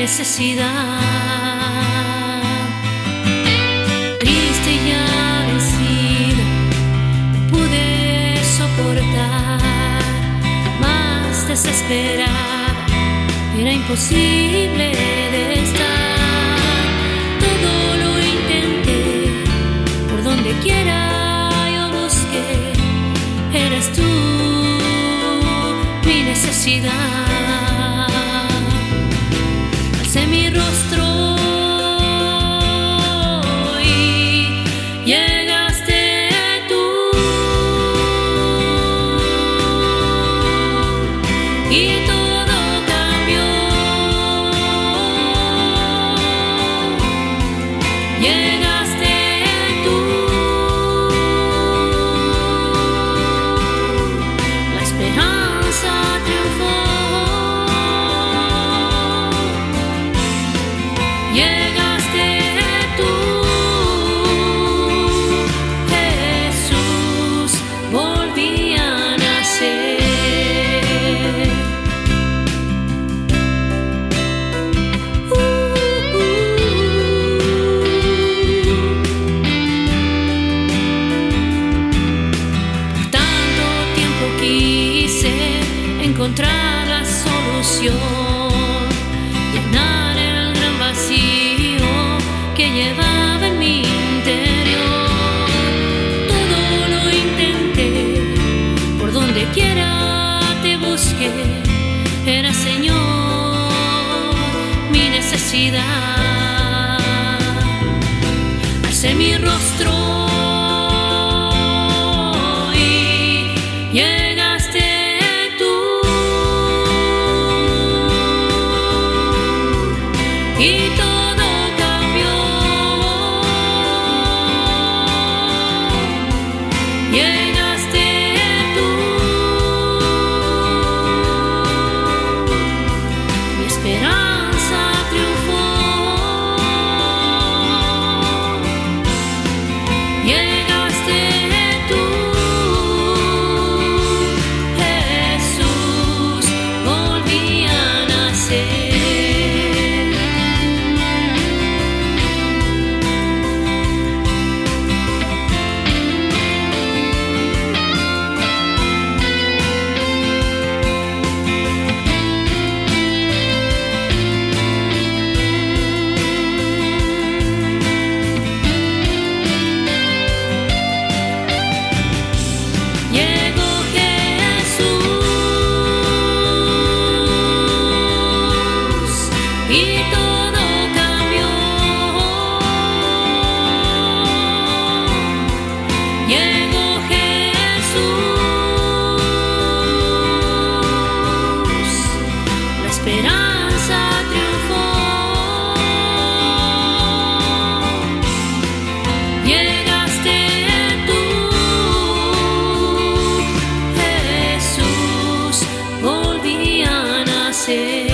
necesidad. Triste y vencido, pude soportar, más desesperada, era imposible de estar. Todo lo intenté, por donde quiera yo busqué, eres tú mi necesidad. Encontrar la solución, llenar el gran vacío que llevaba en mi interior. Todo lo intenté, por donde quiera te busqué, era Señor mi necesidad. Alcé mi rostro você.